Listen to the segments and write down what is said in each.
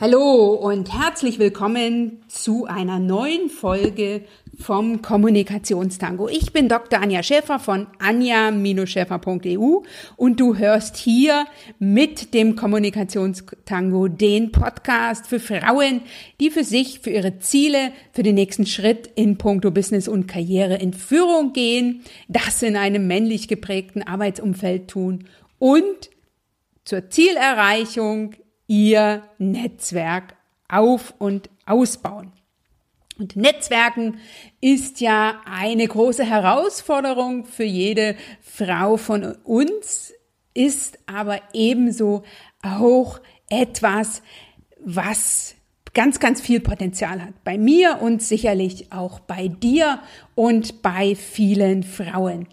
Hallo und herzlich willkommen zu einer neuen Folge vom Kommunikationstango. Ich bin Dr. Anja Schäfer von anja-schäfer.eu und du hörst hier mit dem Kommunikationstango den Podcast für Frauen, die für sich, für ihre Ziele, für den nächsten Schritt in puncto Business und Karriere in Führung gehen, das in einem männlich geprägten Arbeitsumfeld tun und zur Zielerreichung ihr Netzwerk auf und ausbauen. Und Netzwerken ist ja eine große Herausforderung für jede Frau von uns, ist aber ebenso auch etwas, was ganz, ganz viel Potenzial hat. Bei mir und sicherlich auch bei dir und bei vielen Frauen.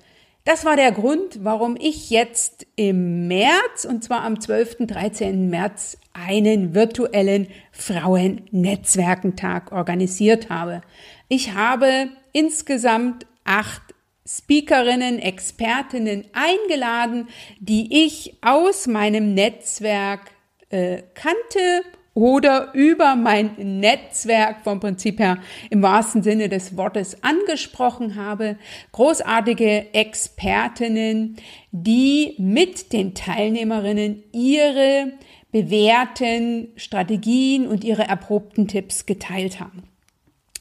Das war der Grund, warum ich jetzt im März, und zwar am 12. 13. März, einen virtuellen Frauennetzwerkentag organisiert habe. Ich habe insgesamt acht Speakerinnen, Expertinnen eingeladen, die ich aus meinem Netzwerk äh, kannte oder über mein Netzwerk vom Prinzip her im wahrsten Sinne des Wortes angesprochen habe. Großartige Expertinnen, die mit den Teilnehmerinnen ihre bewährten Strategien und ihre erprobten Tipps geteilt haben.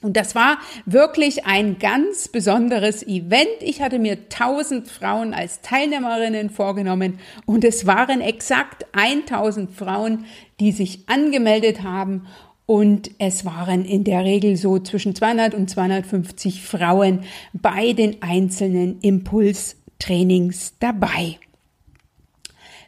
Und das war wirklich ein ganz besonderes Event. Ich hatte mir 1000 Frauen als Teilnehmerinnen vorgenommen und es waren exakt 1000 Frauen, die sich angemeldet haben und es waren in der Regel so zwischen 200 und 250 Frauen bei den einzelnen Impulstrainings dabei.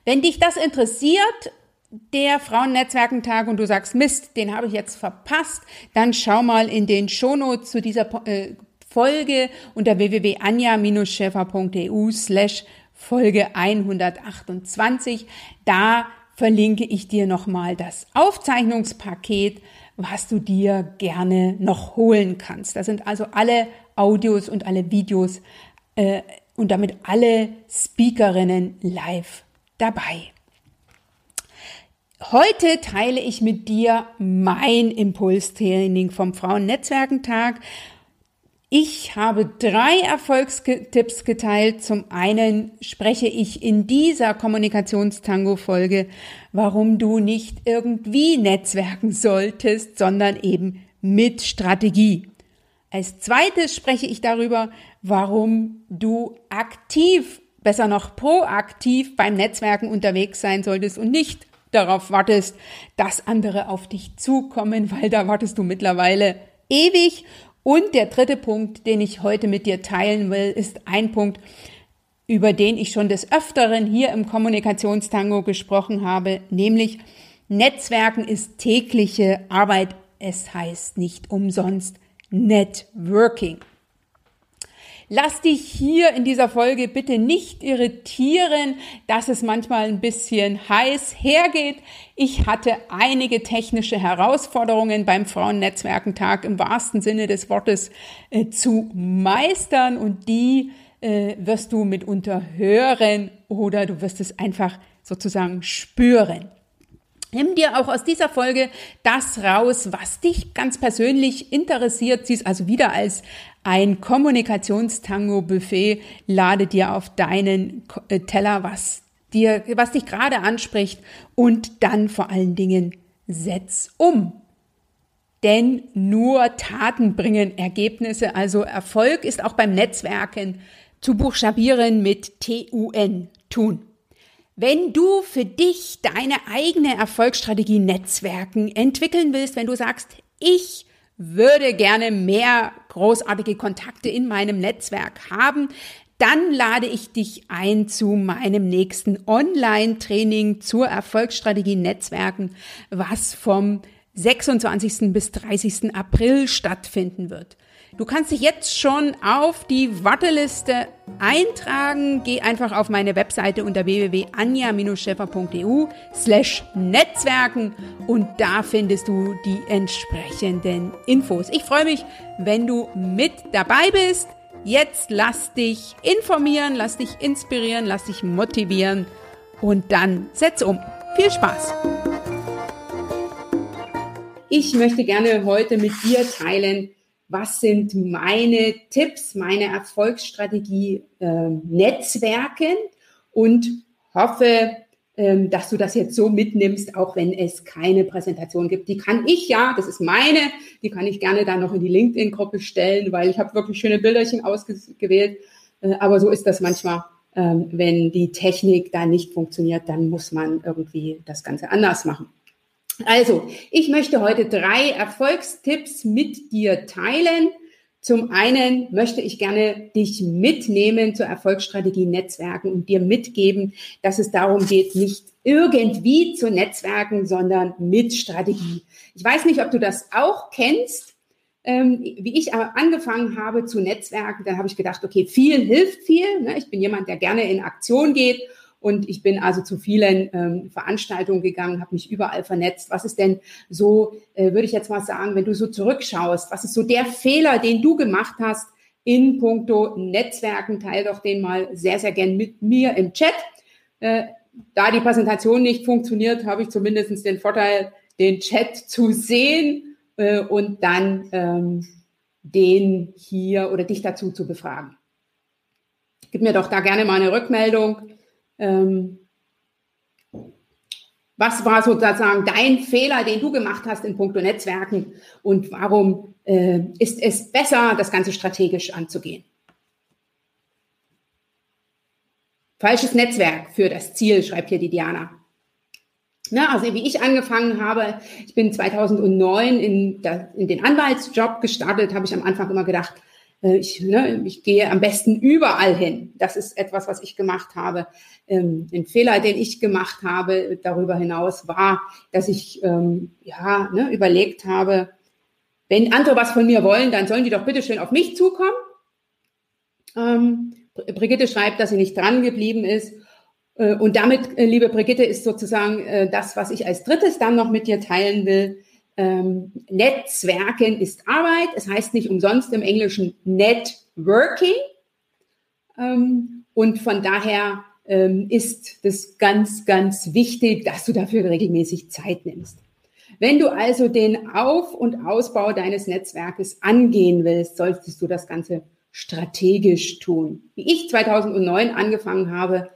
Wenn dich das interessiert, der Frauennetzwerkentag und du sagst, Mist, den habe ich jetzt verpasst, dann schau mal in den Shownotes zu dieser äh, Folge unter www.anja-schäfer.eu slash Folge 128. Da verlinke ich dir nochmal das Aufzeichnungspaket, was du dir gerne noch holen kannst. Da sind also alle Audios und alle Videos äh, und damit alle Speakerinnen live dabei. Heute teile ich mit dir mein Impulstraining vom Frauennetzwerkentag. Ich habe drei Erfolgstipps geteilt. Zum einen spreche ich in dieser Kommunikationstango-Folge, warum du nicht irgendwie netzwerken solltest, sondern eben mit Strategie. Als zweites spreche ich darüber, warum du aktiv, besser noch proaktiv beim Netzwerken unterwegs sein solltest und nicht darauf wartest, dass andere auf dich zukommen, weil da wartest du mittlerweile ewig. Und der dritte Punkt, den ich heute mit dir teilen will, ist ein Punkt, über den ich schon des Öfteren hier im Kommunikationstango gesprochen habe, nämlich Netzwerken ist tägliche Arbeit. Es heißt nicht umsonst Networking. Lass dich hier in dieser Folge bitte nicht irritieren, dass es manchmal ein bisschen heiß hergeht. Ich hatte einige technische Herausforderungen beim Frauennetzwerkentag im wahrsten Sinne des Wortes äh, zu meistern und die äh, wirst du mitunter hören oder du wirst es einfach sozusagen spüren. Nimm dir auch aus dieser Folge das raus, was dich ganz persönlich interessiert. Siehst also wieder als ein Kommunikationstango-Buffet. Lade dir auf deinen äh, Teller, was dir, was dich gerade anspricht und dann vor allen Dingen setz um. Denn nur Taten bringen Ergebnisse. Also Erfolg ist auch beim Netzwerken zu buchstabieren mit T-U-N, tun. Wenn du für dich deine eigene Erfolgsstrategie Netzwerken entwickeln willst, wenn du sagst, ich würde gerne mehr großartige Kontakte in meinem Netzwerk haben, dann lade ich dich ein zu meinem nächsten Online-Training zur Erfolgsstrategie Netzwerken, was vom 26. bis 30. April stattfinden wird. Du kannst dich jetzt schon auf die Warteliste eintragen. Geh einfach auf meine Webseite unter www.anja-scheffer.eu slash Netzwerken und da findest du die entsprechenden Infos. Ich freue mich, wenn du mit dabei bist. Jetzt lass dich informieren, lass dich inspirieren, lass dich motivieren und dann setz um. Viel Spaß! Ich möchte gerne heute mit dir teilen, was sind meine Tipps, meine Erfolgsstrategie äh, Netzwerken und hoffe, ähm, dass du das jetzt so mitnimmst, auch wenn es keine Präsentation gibt. Die kann ich ja, das ist meine, die kann ich gerne dann noch in die LinkedIn-Gruppe stellen, weil ich habe wirklich schöne Bilderchen ausgewählt. Äh, aber so ist das manchmal, ähm, wenn die Technik da nicht funktioniert, dann muss man irgendwie das Ganze anders machen. Also, ich möchte heute drei Erfolgstipps mit dir teilen. Zum einen möchte ich gerne dich mitnehmen zur Erfolgsstrategie Netzwerken und dir mitgeben, dass es darum geht, nicht irgendwie zu Netzwerken, sondern mit Strategie. Ich weiß nicht, ob du das auch kennst. Ähm, wie ich angefangen habe zu Netzwerken, dann habe ich gedacht, okay, viel hilft viel. Ne? Ich bin jemand, der gerne in Aktion geht und ich bin also zu vielen ähm, Veranstaltungen gegangen, habe mich überall vernetzt. Was ist denn so, äh, würde ich jetzt mal sagen, wenn du so zurückschaust, was ist so der Fehler, den du gemacht hast in puncto Netzwerken? Teil doch den mal sehr, sehr gern mit mir im Chat. Äh, da die Präsentation nicht funktioniert, habe ich zumindest den Vorteil, den Chat zu sehen äh, und dann ähm, den hier oder dich dazu zu befragen. Gib mir doch da gerne mal eine Rückmeldung ähm, was war sozusagen dein Fehler, den du gemacht hast in puncto Netzwerken und warum äh, ist es besser, das Ganze strategisch anzugehen? Falsches Netzwerk für das Ziel, schreibt hier die Diana. Na, also wie ich angefangen habe, ich bin 2009 in, in den Anwaltsjob gestartet, habe ich am Anfang immer gedacht, ich, ne, ich gehe am besten überall hin. Das ist etwas, was ich gemacht habe. Ähm, ein Fehler, den ich gemacht habe darüber hinaus war, dass ich ähm, ja ne, überlegt habe, wenn andere was von mir wollen, dann sollen die doch bitte schön auf mich zukommen. Ähm, Brigitte schreibt, dass sie nicht dran geblieben ist. Äh, und damit, äh, liebe Brigitte, ist sozusagen äh, das, was ich als drittes dann noch mit dir teilen will ähm, Netzwerken ist Arbeit. Es heißt nicht umsonst im Englischen Networking. Ähm, und von daher ähm, ist das ganz, ganz wichtig, dass du dafür regelmäßig Zeit nimmst. Wenn du also den Auf- und Ausbau deines Netzwerkes angehen willst, solltest du das Ganze strategisch tun. Wie ich 2009 angefangen habe,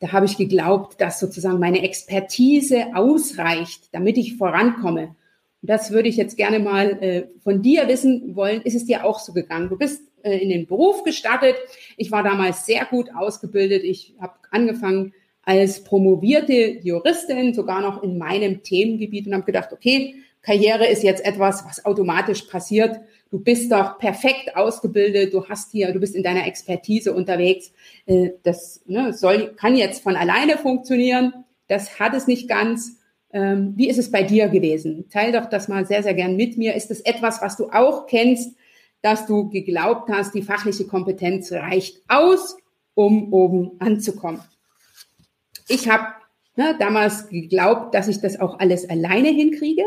da habe ich geglaubt, dass sozusagen meine Expertise ausreicht, damit ich vorankomme das würde ich jetzt gerne mal äh, von dir wissen wollen. Ist es dir auch so gegangen? Du bist äh, in den Beruf gestartet. Ich war damals sehr gut ausgebildet. Ich habe angefangen als promovierte Juristin, sogar noch in meinem Themengebiet und habe gedacht, okay, Karriere ist jetzt etwas, was automatisch passiert. Du bist doch perfekt ausgebildet, du hast hier, du bist in deiner Expertise unterwegs. Äh, das ne, soll, kann jetzt von alleine funktionieren. Das hat es nicht ganz. Ähm, wie ist es bei dir gewesen? Teil doch das mal sehr, sehr gern mit mir. Ist es etwas, was du auch kennst, dass du geglaubt hast, die fachliche Kompetenz reicht aus, um oben anzukommen? Ich habe ne, damals geglaubt, dass ich das auch alles alleine hinkriege.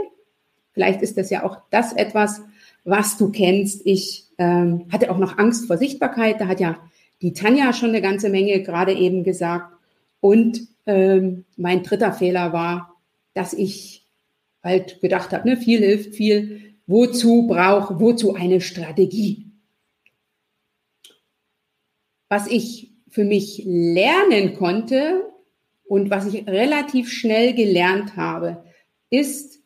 Vielleicht ist das ja auch das etwas, was du kennst. Ich ähm, hatte auch noch Angst vor Sichtbarkeit. Da hat ja die Tanja schon eine ganze Menge gerade eben gesagt. Und ähm, mein dritter Fehler war, dass ich halt gedacht habe, ne, viel hilft viel. Wozu brauche, wozu eine Strategie? Was ich für mich lernen konnte und was ich relativ schnell gelernt habe, ist,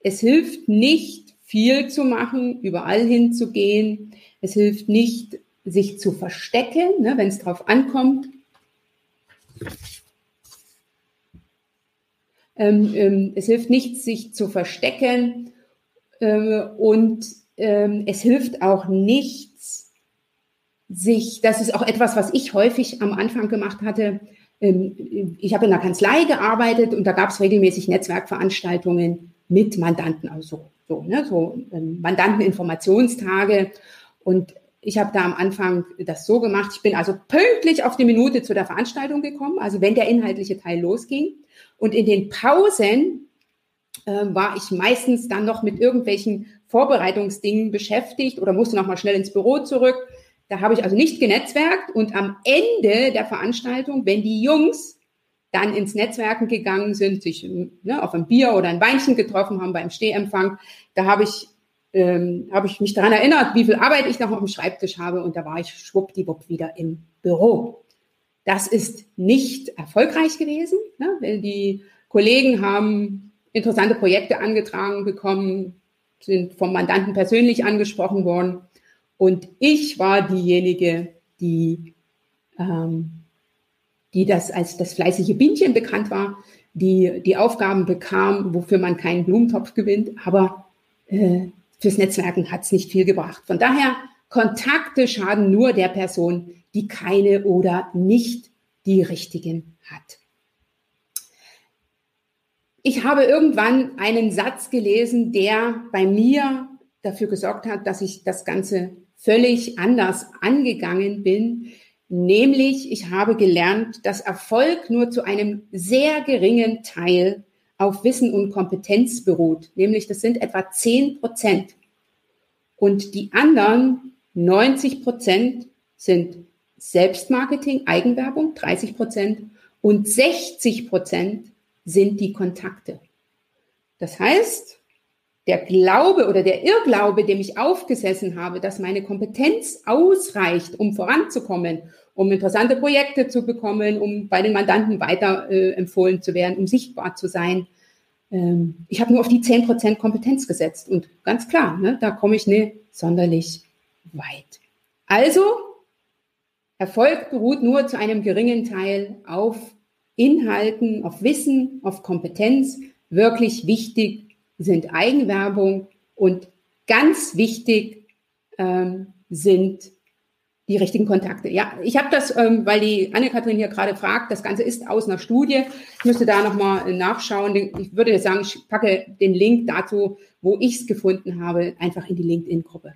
es hilft nicht, viel zu machen, überall hinzugehen. Es hilft nicht, sich zu verstecken, ne, wenn es drauf ankommt. Ähm, ähm, es hilft nichts, sich zu verstecken äh, und ähm, es hilft auch nichts, sich, das ist auch etwas, was ich häufig am Anfang gemacht hatte. Ähm, ich habe in der Kanzlei gearbeitet und da gab es regelmäßig Netzwerkveranstaltungen mit Mandanten, also so, ne, so ähm, Mandanteninformationstage. Und ich habe da am Anfang das so gemacht. Ich bin also pünktlich auf die Minute zu der Veranstaltung gekommen, also wenn der inhaltliche Teil losging. Und in den Pausen äh, war ich meistens dann noch mit irgendwelchen Vorbereitungsdingen beschäftigt oder musste noch mal schnell ins Büro zurück. Da habe ich also nicht genetzwerkt und am Ende der Veranstaltung, wenn die Jungs dann ins Netzwerken gegangen sind, sich ne, auf ein Bier oder ein Weinchen getroffen haben beim Stehempfang. Da habe ich, ähm, hab ich mich daran erinnert, wie viel Arbeit ich noch auf dem Schreibtisch habe. Und da war ich schwuppdiwupp wieder im Büro. Das ist nicht erfolgreich gewesen, ne, weil die Kollegen haben interessante Projekte angetragen bekommen, sind vom Mandanten persönlich angesprochen worden. Und ich war diejenige, die ähm, die das als das fleißige Bienchen bekannt war, die die Aufgaben bekam, wofür man keinen Blumentopf gewinnt, aber äh, fürs Netzwerken hat es nicht viel gebracht. Von daher, Kontakte schaden nur der Person, die keine oder nicht die richtigen hat. Ich habe irgendwann einen Satz gelesen, der bei mir dafür gesorgt hat, dass ich das Ganze völlig anders angegangen bin. Nämlich, ich habe gelernt, dass Erfolg nur zu einem sehr geringen Teil auf Wissen und Kompetenz beruht. Nämlich, das sind etwa 10 Prozent. Und die anderen 90 Prozent sind Selbstmarketing, Eigenwerbung, 30 Prozent. Und 60 Prozent sind die Kontakte. Das heißt, der Glaube oder der Irrglaube, dem ich aufgesessen habe, dass meine Kompetenz ausreicht, um voranzukommen, um interessante Projekte zu bekommen, um bei den Mandanten weiter äh, empfohlen zu werden, um sichtbar zu sein. Ähm, ich habe nur auf die 10% Kompetenz gesetzt und ganz klar, ne, da komme ich nicht sonderlich weit. Also, Erfolg beruht nur zu einem geringen Teil auf Inhalten, auf Wissen, auf Kompetenz. Wirklich wichtig sind Eigenwerbung und ganz wichtig ähm, sind die richtigen Kontakte. Ja, ich habe das, ähm, weil die Anne-Kathrin hier gerade fragt, das Ganze ist aus einer Studie. Ich müsste da nochmal nachschauen. Ich würde sagen, ich packe den Link dazu, wo ich es gefunden habe, einfach in die LinkedIn-Gruppe.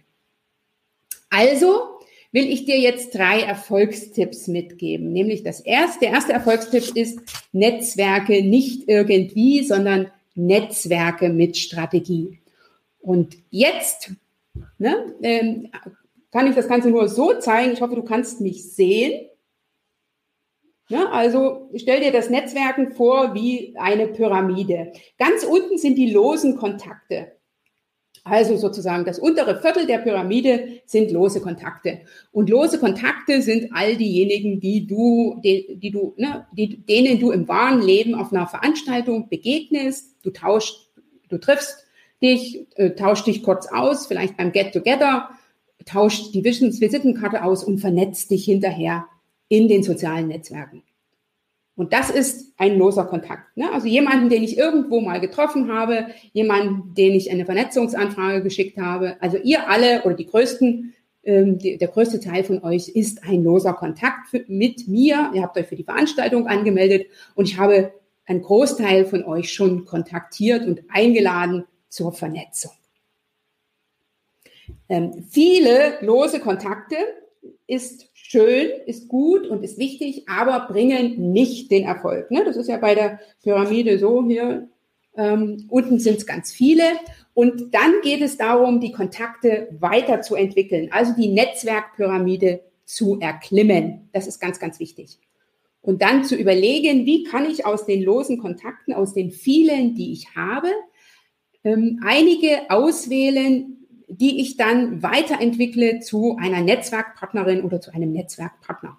Also will ich dir jetzt drei Erfolgstipps mitgeben. Nämlich das erste, der erste Erfolgstipp ist Netzwerke nicht irgendwie, sondern Netzwerke mit Strategie. Und jetzt ne, ähm, kann ich das Ganze nur so zeigen. Ich hoffe, du kannst mich sehen. Ne, also stell dir das Netzwerken vor wie eine Pyramide. Ganz unten sind die losen Kontakte. Also sozusagen das untere Viertel der Pyramide sind lose Kontakte. Und lose Kontakte sind all diejenigen, die du, die, die du, ne, die, denen du im wahren Leben auf einer Veranstaltung begegnest. Du tauschst, du triffst dich, äh, tauschst dich kurz aus, vielleicht beim Get Together, tauscht die Visitenkarte aus und vernetzt dich hinterher in den sozialen Netzwerken. Und das ist ein loser Kontakt. Ne? Also jemanden, den ich irgendwo mal getroffen habe, jemanden, den ich eine Vernetzungsanfrage geschickt habe. Also ihr alle oder die größten, ähm, die, der größte Teil von euch ist ein loser Kontakt für, mit mir. Ihr habt euch für die Veranstaltung angemeldet und ich habe einen Großteil von euch schon kontaktiert und eingeladen zur Vernetzung. Ähm, viele lose Kontakte ist schön, ist gut und ist wichtig, aber bringen nicht den Erfolg. Ne? Das ist ja bei der Pyramide so hier. Ähm, unten sind es ganz viele. Und dann geht es darum, die Kontakte weiterzuentwickeln, also die Netzwerkpyramide zu erklimmen. Das ist ganz, ganz wichtig. Und dann zu überlegen, wie kann ich aus den losen Kontakten, aus den vielen, die ich habe, ähm, einige auswählen, die ich dann weiterentwickle zu einer Netzwerkpartnerin oder zu einem Netzwerkpartner.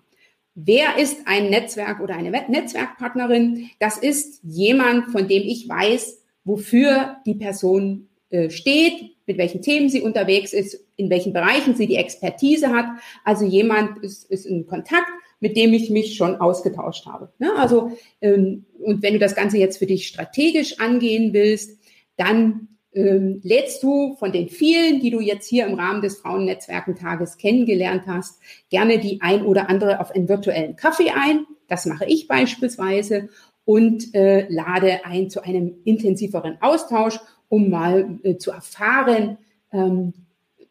Wer ist ein Netzwerk oder eine Netzwerkpartnerin? Das ist jemand, von dem ich weiß, wofür die Person äh, steht, mit welchen Themen sie unterwegs ist, in welchen Bereichen sie die Expertise hat. Also jemand ist, ist in Kontakt, mit dem ich mich schon ausgetauscht habe. Ja, ne? also ähm, und wenn du das Ganze jetzt für dich strategisch angehen willst, dann ähm, lädst du von den vielen, die du jetzt hier im Rahmen des Frauennetzwerkentages kennengelernt hast, gerne die ein oder andere auf einen virtuellen Kaffee ein. Das mache ich beispielsweise und äh, lade ein zu einem intensiveren Austausch, um mal äh, zu erfahren, ähm,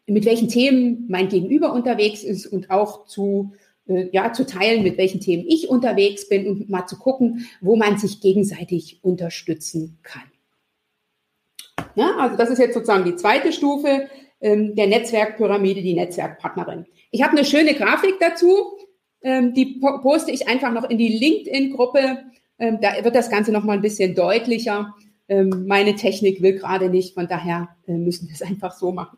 mit welchen Themen mein Gegenüber unterwegs ist und auch zu äh, ja, zu teilen, mit welchen Themen ich unterwegs bin und mal zu gucken, wo man sich gegenseitig unterstützen kann. Ja, also das ist jetzt sozusagen die zweite Stufe ähm, der Netzwerkpyramide, die Netzwerkpartnerin. Ich habe eine schöne Grafik dazu, ähm, die po poste ich einfach noch in die LinkedIn-Gruppe. Ähm, da wird das Ganze noch mal ein bisschen deutlicher. Ähm, meine Technik will gerade nicht, von daher äh, müssen wir es einfach so machen.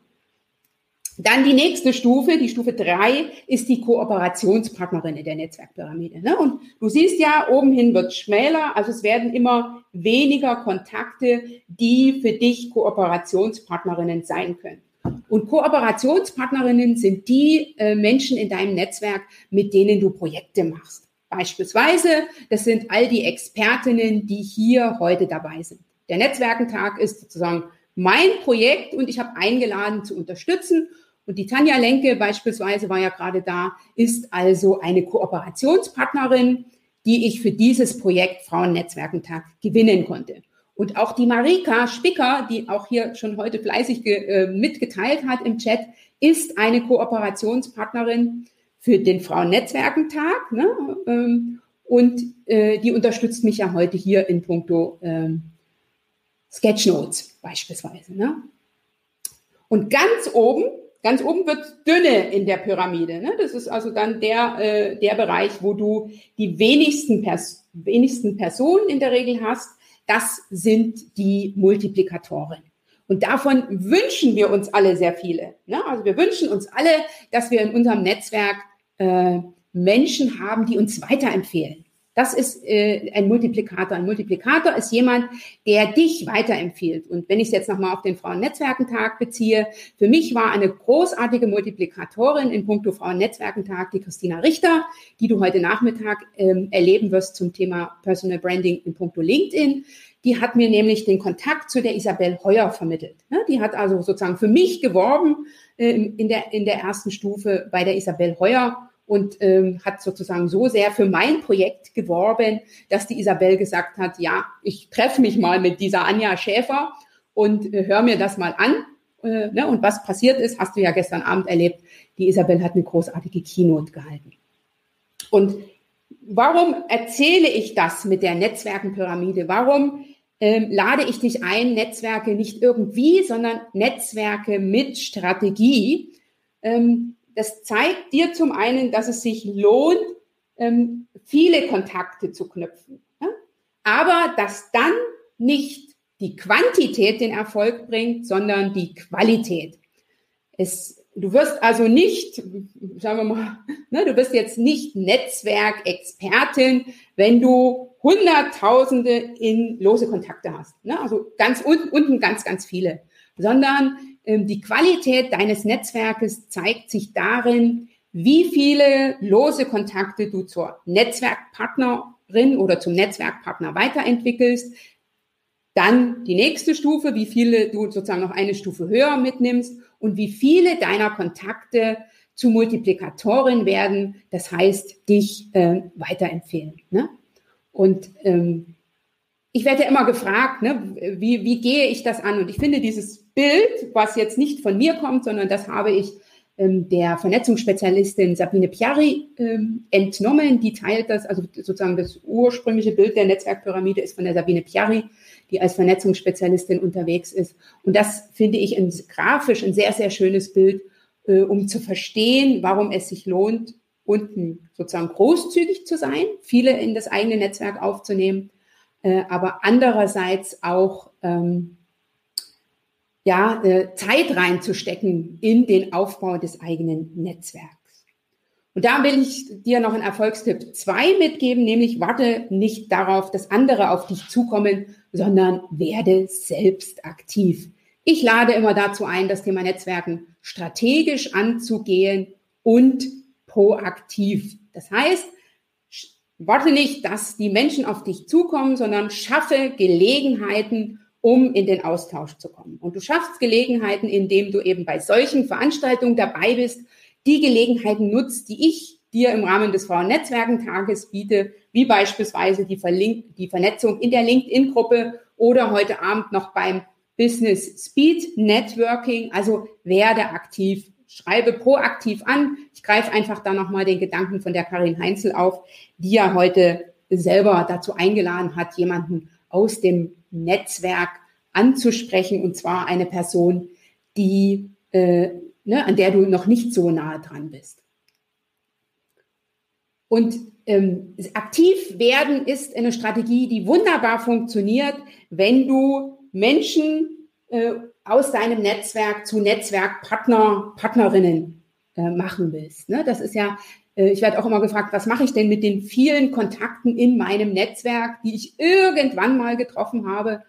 Dann die nächste Stufe, die Stufe drei, ist die Kooperationspartnerin in der Netzwerkpyramide. Ne? Und du siehst ja, oben hin wird schmäler, also es werden immer weniger Kontakte, die für dich Kooperationspartnerinnen sein können. Und Kooperationspartnerinnen sind die äh, Menschen in deinem Netzwerk, mit denen du Projekte machst. Beispielsweise, das sind all die Expertinnen, die hier heute dabei sind. Der Netzwerkentag ist sozusagen mein Projekt und ich habe eingeladen zu unterstützen und die Tanja Lenke beispielsweise war ja gerade da, ist also eine Kooperationspartnerin, die ich für dieses Projekt Frauennetzwerkentag gewinnen konnte. Und auch die Marika Spicker, die auch hier schon heute fleißig äh, mitgeteilt hat im Chat, ist eine Kooperationspartnerin für den Frauennetzwerkentag. Ne? Ähm, und äh, die unterstützt mich ja heute hier in puncto ähm, Sketchnotes beispielsweise. Ne? Und ganz oben Ganz oben wird dünne in der Pyramide. Ne? Das ist also dann der, äh, der Bereich, wo du die wenigsten, Pers wenigsten Personen in der Regel hast. Das sind die Multiplikatoren. Und davon wünschen wir uns alle sehr viele. Ne? Also wir wünschen uns alle, dass wir in unserem Netzwerk äh, Menschen haben, die uns weiterempfehlen. Das ist äh, ein Multiplikator. Ein Multiplikator ist jemand, der dich weiterempfiehlt. Und wenn ich es jetzt nochmal auf den Frauennetzwerkentag beziehe, für mich war eine großartige Multiplikatorin in puncto Frauennetzwerkentag die Christina Richter, die du heute Nachmittag ähm, erleben wirst zum Thema Personal Branding in puncto LinkedIn. Die hat mir nämlich den Kontakt zu der Isabel Heuer vermittelt. Ja, die hat also sozusagen für mich geworben äh, in, der, in der ersten Stufe bei der Isabel Heuer und ähm, hat sozusagen so sehr für mein Projekt geworben, dass die Isabel gesagt hat, ja, ich treffe mich mal mit dieser Anja Schäfer und äh, hör mir das mal an. Äh, ne? Und was passiert ist, hast du ja gestern Abend erlebt. Die Isabel hat eine großartige Keynote gehalten. Und warum erzähle ich das mit der Netzwerkenpyramide? Warum ähm, lade ich dich ein, Netzwerke nicht irgendwie, sondern Netzwerke mit Strategie? Ähm, das zeigt dir zum einen, dass es sich lohnt, ähm, viele Kontakte zu knüpfen. Aber dass dann nicht die Quantität den Erfolg bringt, sondern die Qualität. Es, du wirst also nicht, sagen wir mal, ne, du bist jetzt nicht Netzwerkexpertin, wenn du Hunderttausende in lose Kontakte hast. Ne? Also ganz unten, unten ganz, ganz viele. Sondern die Qualität deines Netzwerkes zeigt sich darin, wie viele lose Kontakte du zur Netzwerkpartnerin oder zum Netzwerkpartner weiterentwickelst. Dann die nächste Stufe, wie viele du sozusagen noch eine Stufe höher mitnimmst und wie viele deiner Kontakte zu Multiplikatoren werden, das heißt, dich äh, weiterempfehlen. Ne? Und ähm, ich werde ja immer gefragt, ne, wie, wie gehe ich das an? Und ich finde dieses Bild, was jetzt nicht von mir kommt, sondern das habe ich ähm, der Vernetzungsspezialistin Sabine Piari ähm, entnommen. Die teilt das, also sozusagen das ursprüngliche Bild der Netzwerkpyramide ist von der Sabine Piari, die als Vernetzungsspezialistin unterwegs ist. Und das finde ich ein, grafisch ein sehr, sehr schönes Bild, äh, um zu verstehen, warum es sich lohnt, unten sozusagen großzügig zu sein, viele in das eigene Netzwerk aufzunehmen äh, aber andererseits auch ähm, ja, äh, Zeit reinzustecken in den Aufbau des eigenen Netzwerks. Und da will ich dir noch einen Erfolgstipp zwei mitgeben, nämlich warte nicht darauf, dass andere auf dich zukommen, sondern werde selbst aktiv. Ich lade immer dazu ein, das Thema Netzwerken strategisch anzugehen und proaktiv. Das heißt, Warte nicht, dass die Menschen auf dich zukommen, sondern schaffe Gelegenheiten, um in den Austausch zu kommen. Und du schaffst Gelegenheiten, indem du eben bei solchen Veranstaltungen dabei bist, die Gelegenheiten nutzt, die ich dir im Rahmen des Frauennetzwerkentages biete, wie beispielsweise die, Verlink die Vernetzung in der LinkedIn-Gruppe oder heute Abend noch beim Business Speed Networking. Also werde aktiv schreibe proaktiv an. Ich greife einfach da nochmal den Gedanken von der Karin Heinzel auf, die ja heute selber dazu eingeladen hat, jemanden aus dem Netzwerk anzusprechen, und zwar eine Person, die, äh, ne, an der du noch nicht so nahe dran bist. Und ähm, aktiv werden ist eine Strategie, die wunderbar funktioniert, wenn du Menschen äh, aus deinem Netzwerk zu Netzwerkpartner, Partnerinnen äh, machen willst. Ne? Das ist ja, ich werde auch immer gefragt, was mache ich denn mit den vielen Kontakten in meinem Netzwerk, die ich irgendwann mal getroffen habe.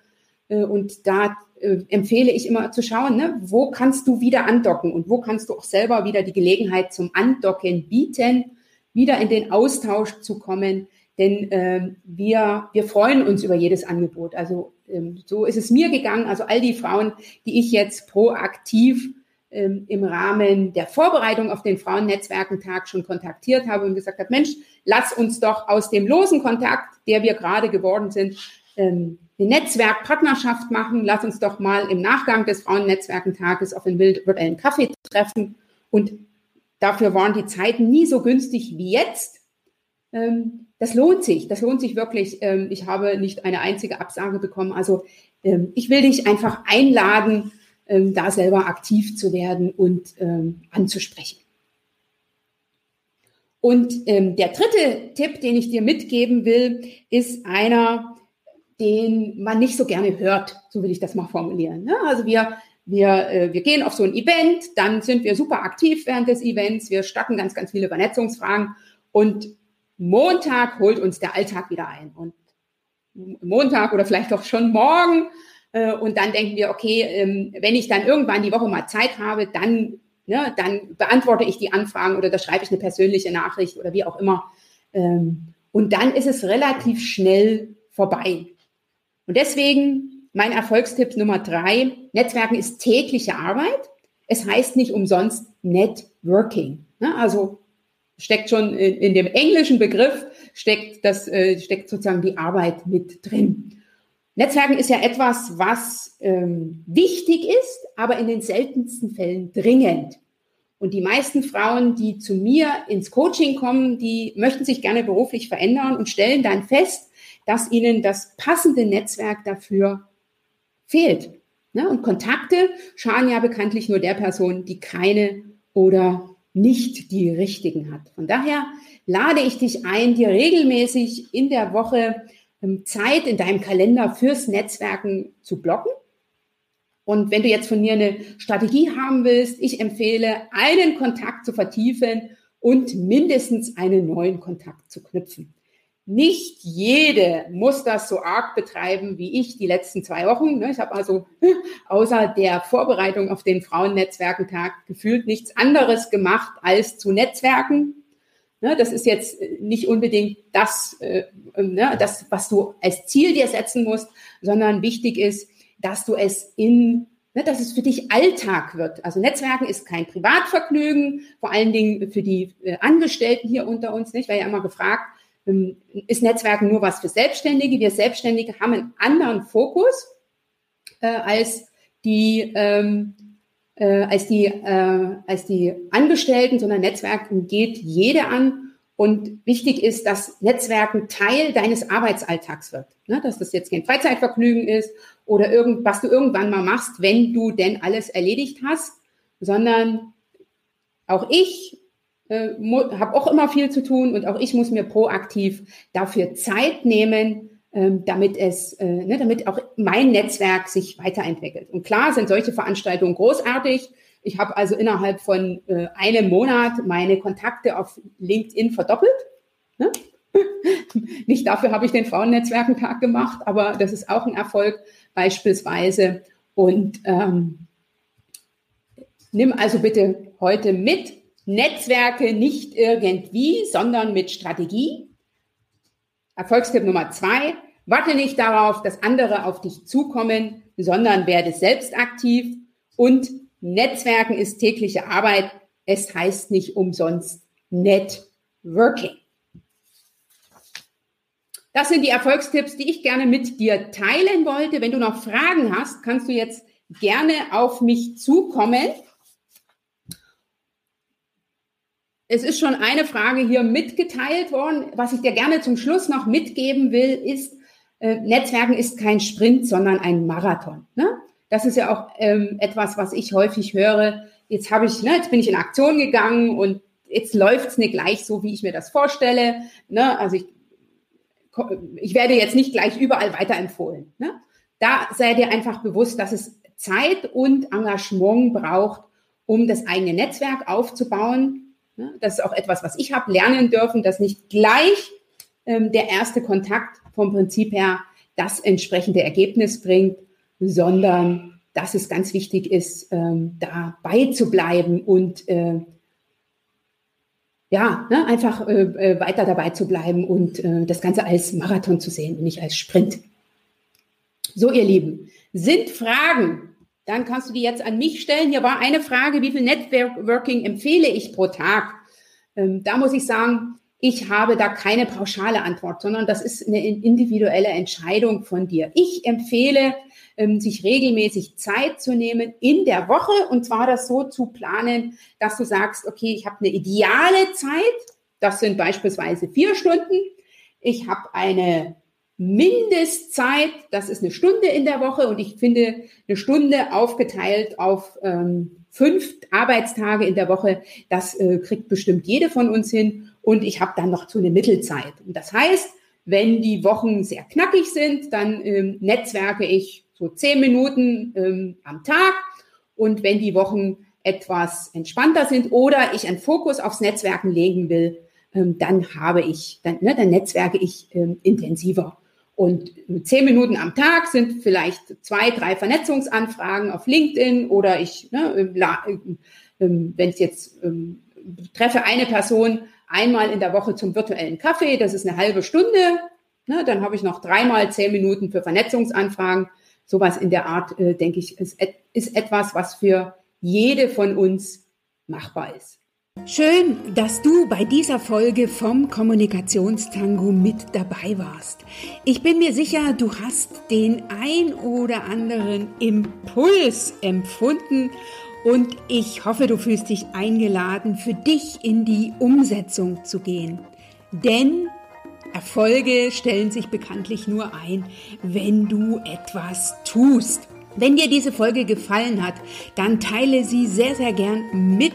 Äh, und da äh, empfehle ich immer zu schauen, ne? wo kannst du wieder andocken und wo kannst du auch selber wieder die Gelegenheit zum Andocken bieten wieder in den Austausch zu kommen, denn ähm, wir, wir freuen uns über jedes Angebot. Also ähm, so ist es mir gegangen. Also all die Frauen, die ich jetzt proaktiv im Rahmen der Vorbereitung auf den Frauennetzwerkentag schon kontaktiert habe und gesagt habe, Mensch, lass uns doch aus dem losen Kontakt, der wir gerade geworden sind, ähm, eine Netzwerkpartnerschaft machen. Lass uns doch mal im Nachgang des Frauennetzwerkentages auf den virtuellen Kaffee treffen und Dafür waren die Zeiten nie so günstig wie jetzt. Ähm, das lohnt sich, das lohnt sich wirklich. Ähm, ich habe nicht eine einzige Absage bekommen. Also ähm, ich will dich einfach einladen, da selber aktiv zu werden und anzusprechen. Und der dritte Tipp, den ich dir mitgeben will, ist einer, den man nicht so gerne hört, so will ich das mal formulieren. Ne? Also wir wir, äh, wir gehen auf so ein Event, dann sind wir super aktiv während des Events, wir starten ganz, ganz viele Vernetzungsfragen und Montag holt uns der Alltag wieder ein. Und Montag oder vielleicht auch schon morgen. Äh, und dann denken wir, okay, ähm, wenn ich dann irgendwann die Woche mal Zeit habe, dann, ne, dann beantworte ich die Anfragen oder da schreibe ich eine persönliche Nachricht oder wie auch immer. Ähm, und dann ist es relativ schnell vorbei. Und deswegen mein Erfolgstipp Nummer drei, Netzwerken ist tägliche Arbeit. Es heißt nicht umsonst Networking. Ne? Also steckt schon in, dem englischen Begriff, steckt, das, äh, steckt sozusagen die Arbeit mit drin. Netzwerken ist ja etwas, was ähm, wichtig ist, aber in den seltensten Fällen dringend. Und die meisten Frauen, die zu mir ins Coaching kommen, die möchten sich gerne beruflich verändern und stellen dann fest, dass ihnen das passende Netzwerk dafür fehlt. Ne? Und Kontakte schaden ja bekanntlich nur der Person, die keine oder nicht die richtigen hat. Von daher lade ich dich ein, dir regelmäßig in der Woche Zeit in deinem Kalender fürs Netzwerken zu blocken. Und wenn du jetzt von mir eine Strategie haben willst, ich empfehle, einen Kontakt zu vertiefen und mindestens einen neuen Kontakt zu knüpfen. Nicht jede muss das so arg betreiben wie ich die letzten zwei Wochen. Ne? Ich habe also außer der Vorbereitung auf den Frauennetzwerkentag gefühlt nichts anderes gemacht als zu Netzwerken. Ne? Das ist jetzt nicht unbedingt das, äh, ne, das, was du als Ziel dir setzen musst, sondern wichtig ist, dass du es in dass es für dich Alltag wird. Also Netzwerken ist kein Privatvergnügen, vor allen Dingen für die äh, Angestellten hier unter uns nicht, weil ja immer gefragt, ähm, ist Netzwerken nur was für Selbstständige. Wir Selbstständige haben einen anderen Fokus äh, als die ähm, äh, als die äh, als die Angestellten, sondern Netzwerken geht jede an. Und wichtig ist, dass Netzwerken Teil deines Arbeitsalltags wird. Ne? Dass das jetzt kein Freizeitvergnügen ist oder irgend, was du irgendwann mal machst, wenn du denn alles erledigt hast, sondern auch ich äh, habe auch immer viel zu tun und auch ich muss mir proaktiv dafür Zeit nehmen, damit es, äh, ne, damit auch mein Netzwerk sich weiterentwickelt. Und klar sind solche Veranstaltungen großartig. Ich habe also innerhalb von äh, einem Monat meine Kontakte auf LinkedIn verdoppelt. Ne? Nicht dafür habe ich den Frauennetzwerkentag gemacht, aber das ist auch ein Erfolg beispielsweise. Und ähm, nimm also bitte heute mit, Netzwerke nicht irgendwie, sondern mit Strategie. Erfolgstipp Nummer zwei, warte nicht darauf, dass andere auf dich zukommen, sondern werde selbst aktiv. Und Netzwerken ist tägliche Arbeit. Es heißt nicht umsonst Networking. Das sind die Erfolgstipps, die ich gerne mit dir teilen wollte. Wenn du noch Fragen hast, kannst du jetzt gerne auf mich zukommen. Es ist schon eine Frage hier mitgeteilt worden. Was ich dir gerne zum Schluss noch mitgeben will, ist, äh, Netzwerken ist kein Sprint, sondern ein Marathon. Ne? Das ist ja auch ähm, etwas, was ich häufig höre. Jetzt habe ich, ne, jetzt bin ich in Aktion gegangen und jetzt läuft's nicht gleich so, wie ich mir das vorstelle. Ne? Also ich, ich werde jetzt nicht gleich überall weiterempfohlen. Ne? Da sei dir einfach bewusst, dass es Zeit und Engagement braucht, um das eigene Netzwerk aufzubauen. Ne? Das ist auch etwas, was ich habe lernen dürfen, dass nicht gleich ähm, der erste Kontakt vom Prinzip her das entsprechende Ergebnis bringt, sondern dass es ganz wichtig ist, ähm, dabei zu bleiben und äh, ja, ne, einfach äh, äh, weiter dabei zu bleiben und äh, das Ganze als Marathon zu sehen und nicht als Sprint. So, ihr Lieben, sind Fragen? Dann kannst du die jetzt an mich stellen. Hier war eine Frage, wie viel Networking empfehle ich pro Tag? Ähm, da muss ich sagen, ich habe da keine pauschale Antwort, sondern das ist eine individuelle Entscheidung von dir. Ich empfehle, ähm, sich regelmäßig Zeit zu nehmen in der Woche und zwar das so zu planen, dass du sagst, okay, ich habe eine ideale Zeit, das sind beispielsweise vier Stunden. Ich habe eine Mindestzeit, das ist eine Stunde in der Woche und ich finde eine Stunde aufgeteilt auf ähm, fünf Arbeitstage in der Woche, das äh, kriegt bestimmt jede von uns hin und ich habe dann noch so eine Mittelzeit. Und das heißt, wenn die Wochen sehr knackig sind, dann ähm, netzwerke ich so zehn Minuten ähm, am Tag. Und wenn die Wochen etwas entspannter sind oder ich einen Fokus aufs Netzwerken legen will, ähm, dann habe ich, dann, ne, dann netzwerke ich ähm, intensiver. Und zehn Minuten am Tag sind vielleicht zwei, drei Vernetzungsanfragen auf LinkedIn oder ich, ne, äh, äh, wenn ich jetzt ähm, treffe eine Person einmal in der Woche zum virtuellen Kaffee, das ist eine halbe Stunde, ne, dann habe ich noch dreimal zehn Minuten für Vernetzungsanfragen sowas in der Art, äh, denke ich, ist, ist etwas, was für jede von uns machbar ist. Schön, dass du bei dieser Folge vom Kommunikationstango mit dabei warst. Ich bin mir sicher, du hast den ein oder anderen Impuls empfunden und ich hoffe, du fühlst dich eingeladen, für dich in die Umsetzung zu gehen. Denn Erfolge stellen sich bekanntlich nur ein, wenn du etwas tust. Wenn dir diese Folge gefallen hat, dann teile sie sehr, sehr gern mit